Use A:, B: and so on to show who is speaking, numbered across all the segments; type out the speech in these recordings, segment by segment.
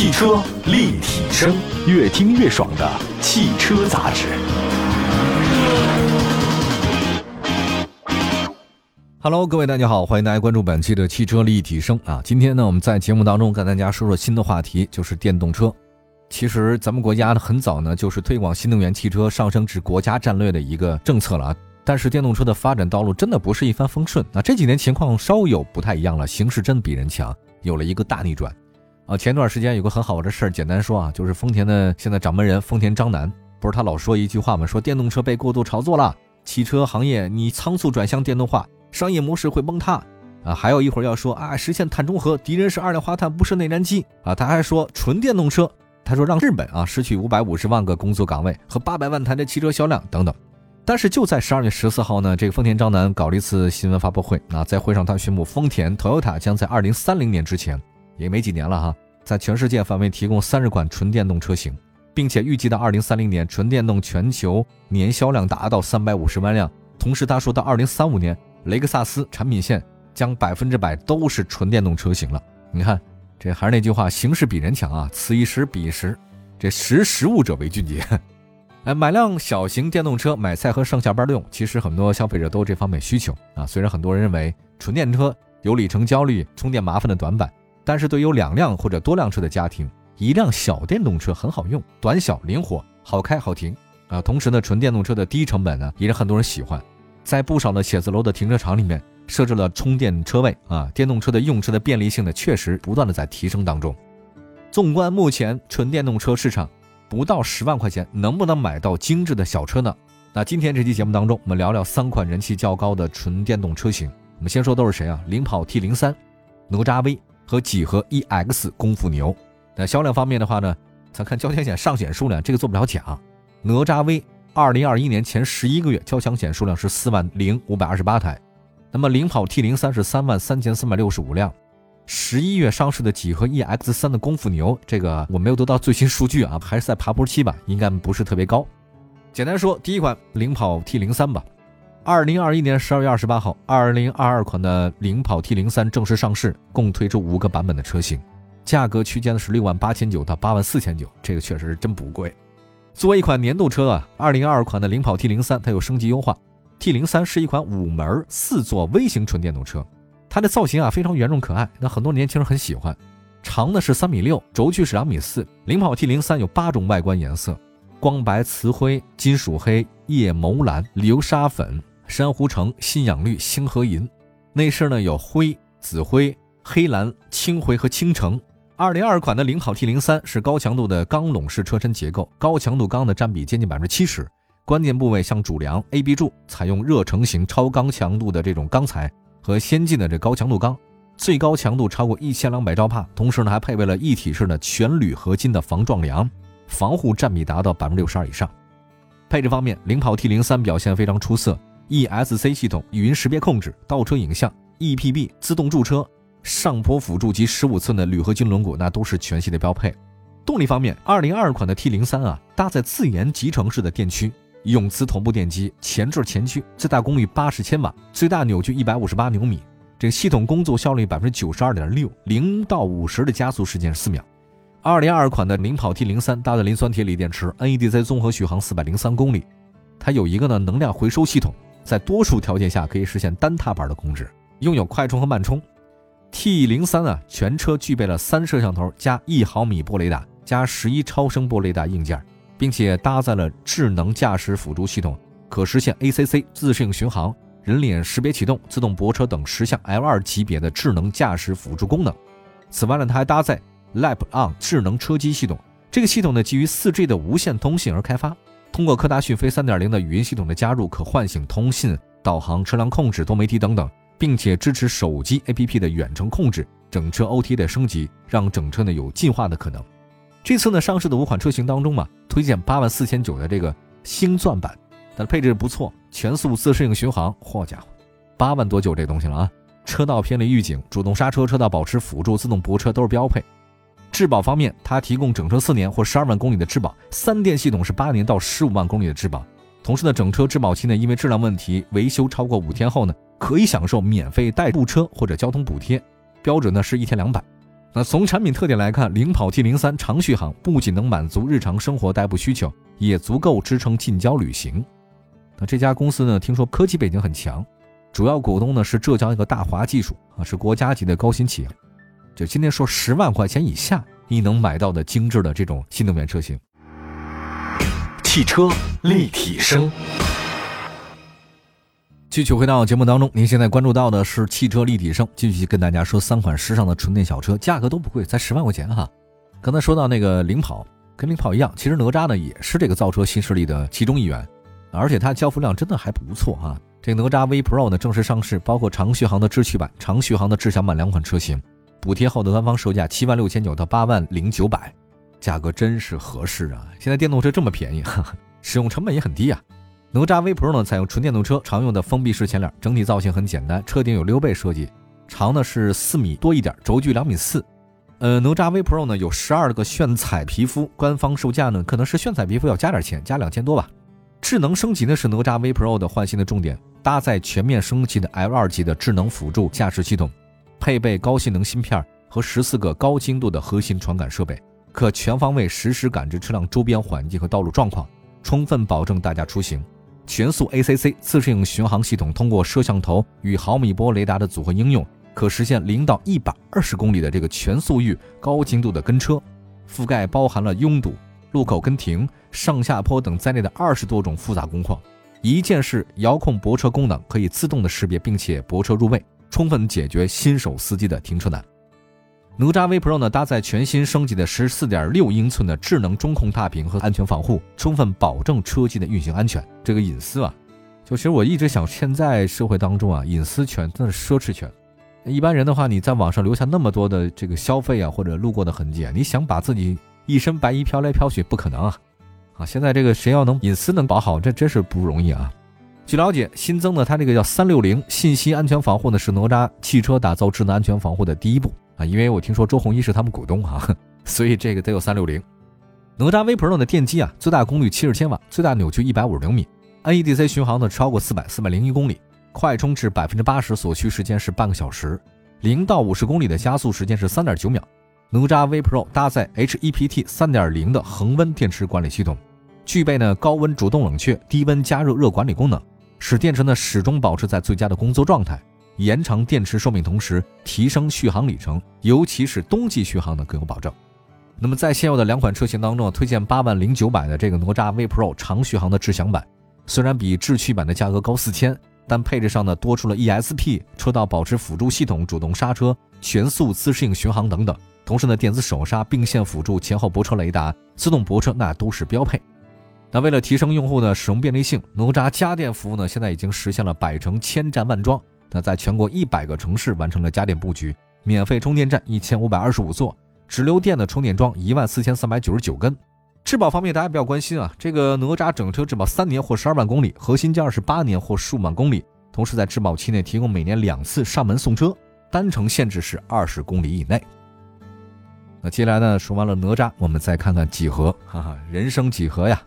A: 汽车立体声，越听越爽的汽车杂志。Hello，各位大家好，欢迎大家关注本期的汽车立体声啊。今天呢，我们在节目当中跟大家说说新的话题，就是电动车。其实咱们国家呢，很早呢就是推广新能源汽车上升至国家战略的一个政策了啊。但是电动车的发展道路真的不是一帆风顺啊！这几年情况稍有不太一样了，形势真比人强，有了一个大逆转。啊，前段时间有个很好玩的事儿，简单说啊，就是丰田的现在掌门人丰田章男，不是他老说一句话吗？说电动车被过度炒作了，汽车行业你仓促转向电动化，商业模式会崩塌啊！还有一会儿要说啊，实现碳中和，敌人是二氧化碳，不是内燃机啊！他还说纯电动车，他说让日本啊失去五百五十万个工作岗位和八百万台的汽车销量等等。但是就在十二月十四号呢，这个丰田章男搞了一次新闻发布会啊，在会上他宣布，丰田、Toyota 将在二零三零年之前，也没几年了哈，在全世界范围提供三十款纯电动车型，并且预计到二零三零年，纯电动全球年销量达到三百五十万辆。同时，他说到二零三五年，雷克萨斯产品线将百分之百都是纯电动车型了。你看，这还是那句话，形势比人强啊，此一时彼一时，这识时务者为俊杰。哎，买辆小型电动车买菜和上下班用，其实很多消费者都有这方面需求啊。虽然很多人认为纯电车有里程焦虑、充电麻烦的短板，但是对有两辆或者多辆车的家庭，一辆小电动车很好用，短小灵活，好开好停啊。同时呢，纯电动车的低成本呢，也是很多人喜欢。在不少的写字楼的停车场里面设置了充电车位啊。电动车的用车的便利性呢，确实不断的在提升当中。纵观目前纯电动车市场。不到十万块钱能不能买到精致的小车呢？那今天这期节目当中，我们聊聊三款人气较高的纯电动车型。我们先说都是谁啊？领跑 T 零三、哪吒 V 和几何 EX 功夫牛。那销量方面的话呢，咱看交强险上险数量，这个做不了假。哪吒 V 二零二一年前十一个月交强险数量是四万零五百二十八台，那么领跑 T 零三是三万三千三百六十五辆。十一月上市的几何 EX 三的功夫牛，这个我没有得到最新数据啊，还是在爬坡期吧，应该不是特别高。简单说，第一款领跑 T 零三吧，二零二一年十二月二十八号，二零二二款的领跑 T 零三正式上市，共推出五个版本的车型，价格区间呢是六万八千九到八万四千九，这个确实是真不贵。作为一款年度车啊，二零二二款的领跑 T 零三它有升级优化，T 零三是一款五门四座微型纯电动车。它的造型啊非常圆润可爱，那很多年轻人很喜欢。长的是三米六，轴距是两米四。领跑 T 零三有八种外观颜色：光白、瓷灰、金属黑、夜眸蓝、流沙粉、珊瑚橙、信仰绿、星河银。内饰呢有灰、紫灰、黑蓝、青灰和青橙。二零二款的领跑 T 零三是高强度的钢笼式车身结构，高强度钢的占比接近百分之七十，关键部位像主梁、A、B 柱采用热成型超高强度的这种钢材。和先进的这高强度钢，最高强度超过一千两百兆帕，同时呢还配备了一体式的全铝合金的防撞梁，防护占比达到百分之六十二以上。配置方面，领跑 T 零三表现非常出色，ESC 系统、语音识别控制、倒车影像、EPB 自动驻车、上坡辅助及十五寸的铝合金轮毂，那都是全系的标配。动力方面，二零二二款的 T 零三啊，搭载自研集成式的电驱。永磁同步电机，前置前驱，最大功率八十千瓦，最大扭矩一百五十八牛米。这个系统工作效率百分之九十二点六，零到五十的加速时间是四秒。二零二二款的领跑 T 零三搭载磷酸铁锂电池，NEDC 综合续航四百零三公里。它有一个呢能量回收系统，在多数条件下可以实现单踏板的控制，拥有快充和慢充。T 零三啊，全车具备了三摄像头加一毫米波雷达加十一超声波雷达硬件。并且搭载了智能驾驶辅助系统，可实现 ACC 自适应巡航、人脸识别启动、自动泊车等十项 L2 级别的智能驾驶辅助功能。此外呢，它还搭载 Lap On 智能车机系统。这个系统呢，基于 4G 的无线通信而开发，通过科大讯飞3.0的语音系统的加入，可唤醒通信、导航、车辆控制、多媒体等等，并且支持手机 APP 的远程控制，整车 OTA 的升级，让整车呢有进化的可能。这次呢，上市的五款车型当中嘛，推荐八万四千九的这个星钻版，它的配置不错，全速自适应巡航，嚯家伙，八万多就这东西了啊！车道偏离预警、主动刹车、车道保持辅助、自动泊车都是标配。质保方面，它提供整车四年或十二万公里的质保，三电系统是八年到十五万公里的质保。同时呢，整车质保期呢，因为质量问题维修超过五天后呢，可以享受免费代步车或者交通补贴，标准呢是一天两百。那从产品特点来看，领跑 T 零三长续航不仅能满足日常生活代步需求，也足够支撑近郊旅行。那这家公司呢，听说科技背景很强，主要股东呢是浙江一个大华技术啊，是国家级的高新企业。就今天说十万块钱以下你能买到的精致的这种新能源车型。
B: 汽车立体声。
A: 继续回到节目当中，您现在关注到的是汽车立体声，继续跟大家说三款时尚的纯电小车，价格都不贵，才十万块钱哈。刚才说到那个领跑，跟领跑一样，其实哪吒呢也是这个造车新势力的其中一员，而且它交付量真的还不错啊。这哪吒 V Pro 呢正式上市，包括长续航的智趣版、长续航的智享版两款车型，补贴后的官方售价七万六千九到八万零九百，价格真是合适啊！现在电动车这么便宜，使用成本也很低呀。哪吒 V Pro 呢，采用纯电动车常用的封闭式前脸，整体造型很简单，车顶有溜背设计，长呢是四米多一点，轴距两米四。呃，哪吒 V Pro 呢有十二个炫彩皮肤，官方售价呢可能是炫彩皮肤要加点钱，加两千多吧。智能升级呢是哪吒 V Pro 的换新的重点，搭载全面升级的 L 二级的智能辅助驾驶系统，配备高性能芯片和十四个高精度的核心传感设备，可全方位实时感知车辆周边环境和道路状况，充分保证大家出行。全速 ACC 自适应巡航系统通过摄像头与毫米波雷达的组合应用，可实现零到一百二十公里的这个全速域高精度的跟车，覆盖包含了拥堵、路口跟停、上下坡等在内的二十多种复杂工况。一键式遥控泊车功能可以自动的识别并且泊车入位，充分解决新手司机的停车难。哪吒 V Pro 呢，搭载全新升级的十四点六英寸的智能中控大屏和安全防护，充分保证车机的运行安全。这个隐私啊，就其实我一直想，现在社会当中啊，隐私权真的是奢侈权。一般人的话，你在网上留下那么多的这个消费啊，或者路过的痕迹啊，你想把自己一身白衣飘来飘去，不可能啊！啊，现在这个谁要能隐私能保好，这真是不容易啊。据了解，新增的它这个叫三六零信息安全防护呢，是哪吒汽车打造智能安全防护的第一步。啊，因为我听说周鸿祎是他们股东哈，所以这个得有三六零。哪吒 V Pro 的电机啊，最大功率七十千瓦，最大扭矩一百五十牛米，NEDC 巡航呢超过四百四百零一公里，快充至百分之八十所需时间是半个小时，零到五十公里的加速时间是三点九秒。哪吒 V Pro 搭载 HEPT 三点零的恒温电池管理系统，具备呢高温主动冷却、低温加热热管理功能，使电池呢始终保持在最佳的工作状态。延长电池寿命，同时提升续航里程，尤其是冬季续航呢更有保证。那么在现有的两款车型当中，推荐八万零九百的这个哪吒 V Pro 长续航的智享版，虽然比智趣版的价格高四千，但配置上呢多出了 ESP 车道保持辅助系统、主动刹车、全速自适应巡航等等。同时呢，电子手刹、并线辅助、前后泊车雷达、自动泊车那都是标配。那为了提升用户的使用便利性，哪吒家电服务呢现在已经实现了百城千站万桩。那在全国一百个城市完成了家电布局，免费充电站一千五百二十五座，直流电的充电桩一万四千三百九十九根。质保方面，大家比较关心啊，这个哪吒整车质保三年或十二万公里，核心件二十八年或十五万公里，同时在质保期内提供每年两次上门送车，单程限制是二十公里以内。那接下来呢，说完了哪吒，我们再看看几何，哈哈，人生几何呀？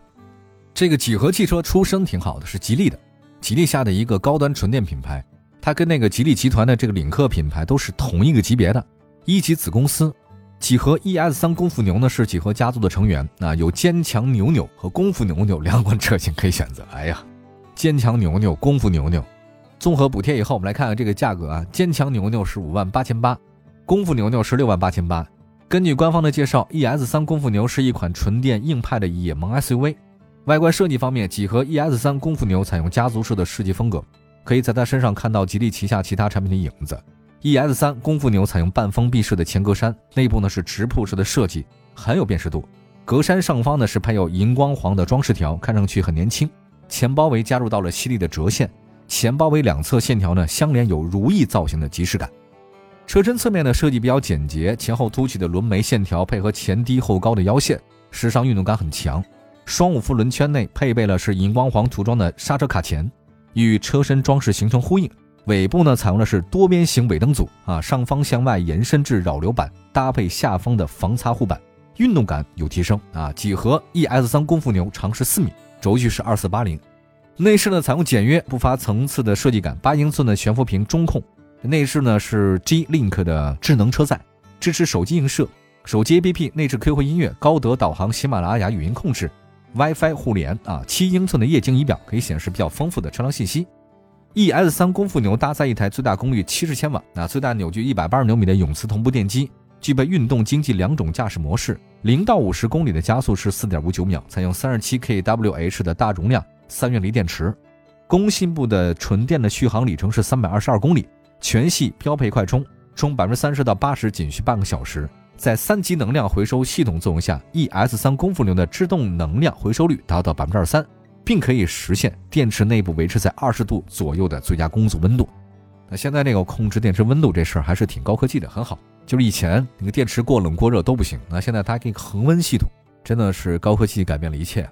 A: 这个几何汽车出身挺好的，是吉利的，吉利下的一个高端纯电品牌。它跟那个吉利集团的这个领克品牌都是同一个级别的，一级子公司。几何 ES 三功夫牛呢是几何家族的成员，啊，有坚强牛牛和功夫牛牛两款车型可以选择。哎呀，坚强牛牛、功夫牛牛，综合补贴以后，我们来看看这个价格啊，坚强牛牛是五万八千八，功夫牛牛是六万八千八。根据官方的介绍，ES 三功夫牛是一款纯电硬派的野萌 SUV。外观设计方面，几何 ES 三功夫牛采用家族式的设计风格。可以在它身上看到吉利旗下其他产品的影子。ES 三功夫牛采用半封闭式的前格栅，内部呢是直瀑式的设计，很有辨识度。格栅上方呢是配有荧光黄的装饰条，看上去很年轻。前包围加入到了犀利的折线，前包围两侧线条呢相连有如意造型的即视感。车身侧面的设计比较简洁，前后凸起的轮眉线条配合前低后高的腰线，时尚运动感很强。双五辐轮圈内配备了是荧光黄涂装的刹车卡钳。与车身装饰形成呼应，尾部呢采用的是多边形尾灯组啊，上方向外延伸至扰流板，搭配下方的防擦护板，运动感有提升啊。几何 ES 三功夫牛长是四米，轴距是二四八零，内饰呢采用简约不乏层次的设计感，八英寸的悬浮屏中控，内饰呢是 G Link 的智能车载，支持手机映射、手机 APP 内置 QQ 音乐、高德导航、喜马拉雅语音控制、WiFi 互联啊，七英寸的液晶仪表可以显示比较丰富的车辆信息。ES 三功夫牛搭载一台最大功率七十千瓦、啊最大扭矩一百八十牛米的永磁同步电机，具备运动、经济两种驾驶模式，零到五十公里的加速是四点五九秒，采用三十七 kWh 的大容量三元锂电池，工信部的纯电的续航里程是三百二十二公里，全系标配快充。充百分之三十到八十仅需半个小时，在三级能量回收系统作用下，ES 三功夫牛的制动能量回收率达到百分之二三，并可以实现电池内部维持在二十度左右的最佳工作温度。那现在这个控制电池温度这事儿还是挺高科技的，很好。就是以前那个电池过冷过热都不行，那现在它给个恒温系统，真的是高科技改变了一切。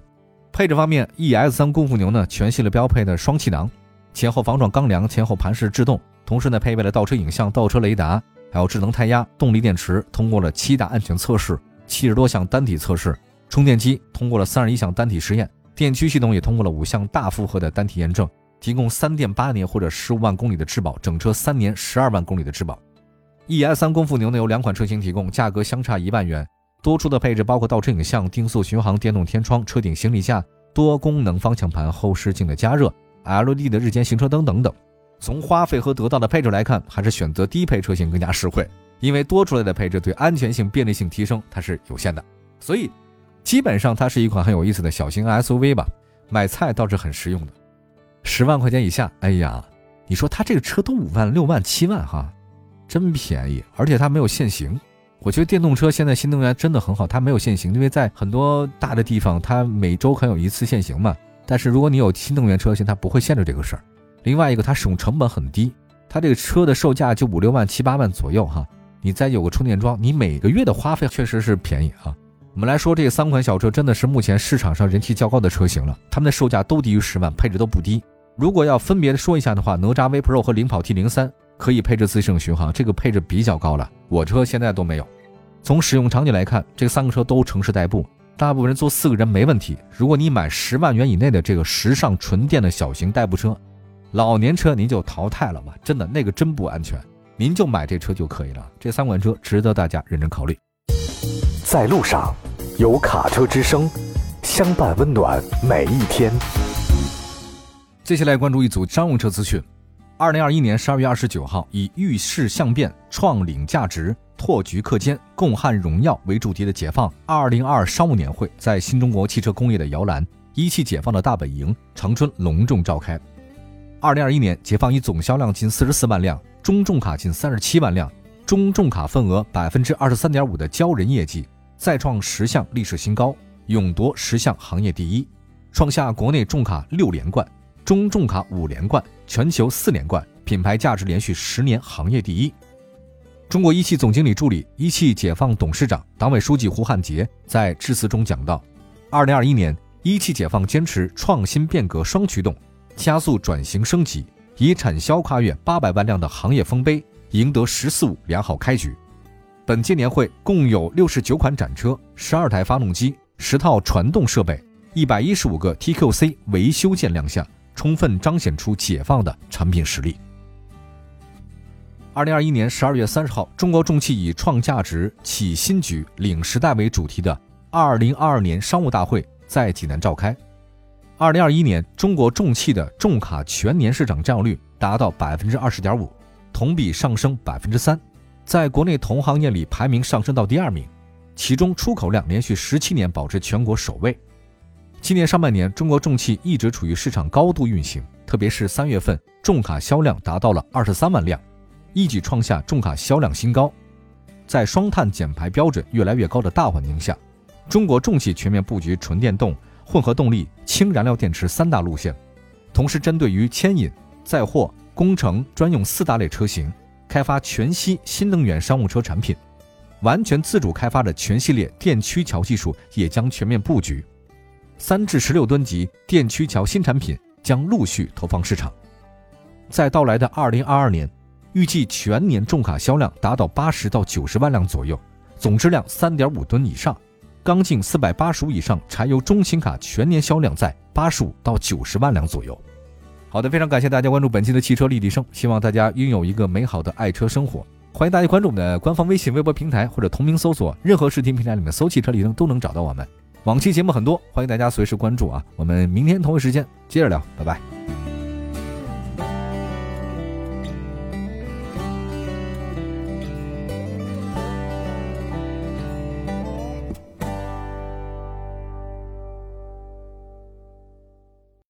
A: 配置方面，ES 三功夫牛呢全系了标配的双气囊，前后防撞钢梁，前后盘式制动。同时呢，配备了倒车影像、倒车雷达，还有智能胎压、动力电池，通过了七大安全测试，七十多项单体测试。充电机通过了三十一项单体实验，电驱系统也通过了五项大负荷的单体验证，提供三电八年或者十五万公里的质保，整车三年十二万公里的质保。ES 三功夫牛呢有两款车型提供，价格相差一万元。多出的配置包括倒车影像、定速巡航、电动天窗、车顶行李架、多功能方向盘、后视镜的加热、LED 的日间行车灯等等。从花费和得到的配置来看，还是选择低配车型更加实惠，因为多出来的配置对安全性、便利性提升它是有限的，所以基本上它是一款很有意思的小型 SUV 吧。买菜倒是很实用的，十万块钱以下，哎呀，你说它这个车都五万、六万、七万哈，真便宜，而且它没有限行。我觉得电动车现在新能源真的很好，它没有限行，因为在很多大的地方它每周可有一次限行嘛。但是如果你有新能源车型，它不会限制这个事儿。另外一个，它使用成本很低，它这个车的售价就五六万、七八万左右哈。你再有个充电桩，你每个月的花费确实是便宜啊。我们来说，这三款小车真的是目前市场上人气较高的车型了，它们的售价都低于十万，配置都不低。如果要分别的说一下的话，哪吒 V Pro 和领跑 T 零三可以配置自适应巡航，这个配置比较高了，我车现在都没有。从使用场景来看，这三个车都城市代步，大部分人坐四个人没问题。如果你买十万元以内的这个时尚纯电的小型代步车，老年车您就淘汰了吧，真的那个真不安全，您就买这车就可以了。这三款车值得大家认真考虑。
B: 在路上，有卡车之声，相伴温暖每一天。
A: 接下来关注一组商用车资讯。二零二一年十二月二十九号，以遇事相变、创领价值、拓局克坚、共撼荣耀为主题的解放二零二商务年会在新中国汽车工业的摇篮一汽解放的大本营长春隆重召开。二零二一年，解放以总销量近四十四万辆，中重卡近三十七万辆，中重卡份额百分之二十三点五的骄人业绩，再创十项历史新高，勇夺十项行业第一，创下国内重卡六连冠、中重卡五连冠、全球四连冠，品牌价值连续十年行业第一。中国一汽总经理助理、一汽解放董事长、党委书记胡汉杰在致辞中讲到：二零二一年，一汽解放坚持创新变革双驱动。加速转型升级，以产销跨越八百万辆的行业丰碑，赢得“十四五”良好开局。本届年会共有六十九款展车、十二台发动机、十套传动设备、一百一十五个 TQC 维修件亮相，充分彰显出解放的产品实力。二零二一年十二月三十号，中国重汽以“创价值、启新局、领时代”为主题的二零二二年商务大会在济南召开。二零二一年，中国重汽的重卡全年市场占有率达到百分之二十点五，同比上升百分之三，在国内同行业里排名上升到第二名。其中出口量连续十七年保持全国首位。今年上半年，中国重汽一直处于市场高度运行，特别是三月份重卡销量达到了二十三万辆，一举创下重卡销量新高。在双碳减排标准越来越高的大环境下，中国重汽全面布局纯电动。混合动力、氢燃料电池三大路线，同时针对于牵引、载货、工程专用四大类车型，开发全息新能源商务车产品，完全自主开发的全系列电驱桥技术也将全面布局，三至十六吨级电驱桥新产品将陆续投放市场。在到来的二零二二年，预计全年重卡销量达到八十到九十万辆左右，总质量三点五吨以上。缸径四百八十五以上柴油中型卡全年销量在八十五到九十万辆左右。好的，非常感谢大家关注本期的汽车立体声，希望大家拥有一个美好的爱车生活。欢迎大家关注我们的官方微信、微博平台或者同名搜索，任何视听平台里面搜“汽车立灯”都能找到我们。往期节目很多，欢迎大家随时关注啊！我们明天同一时间接着聊，拜拜。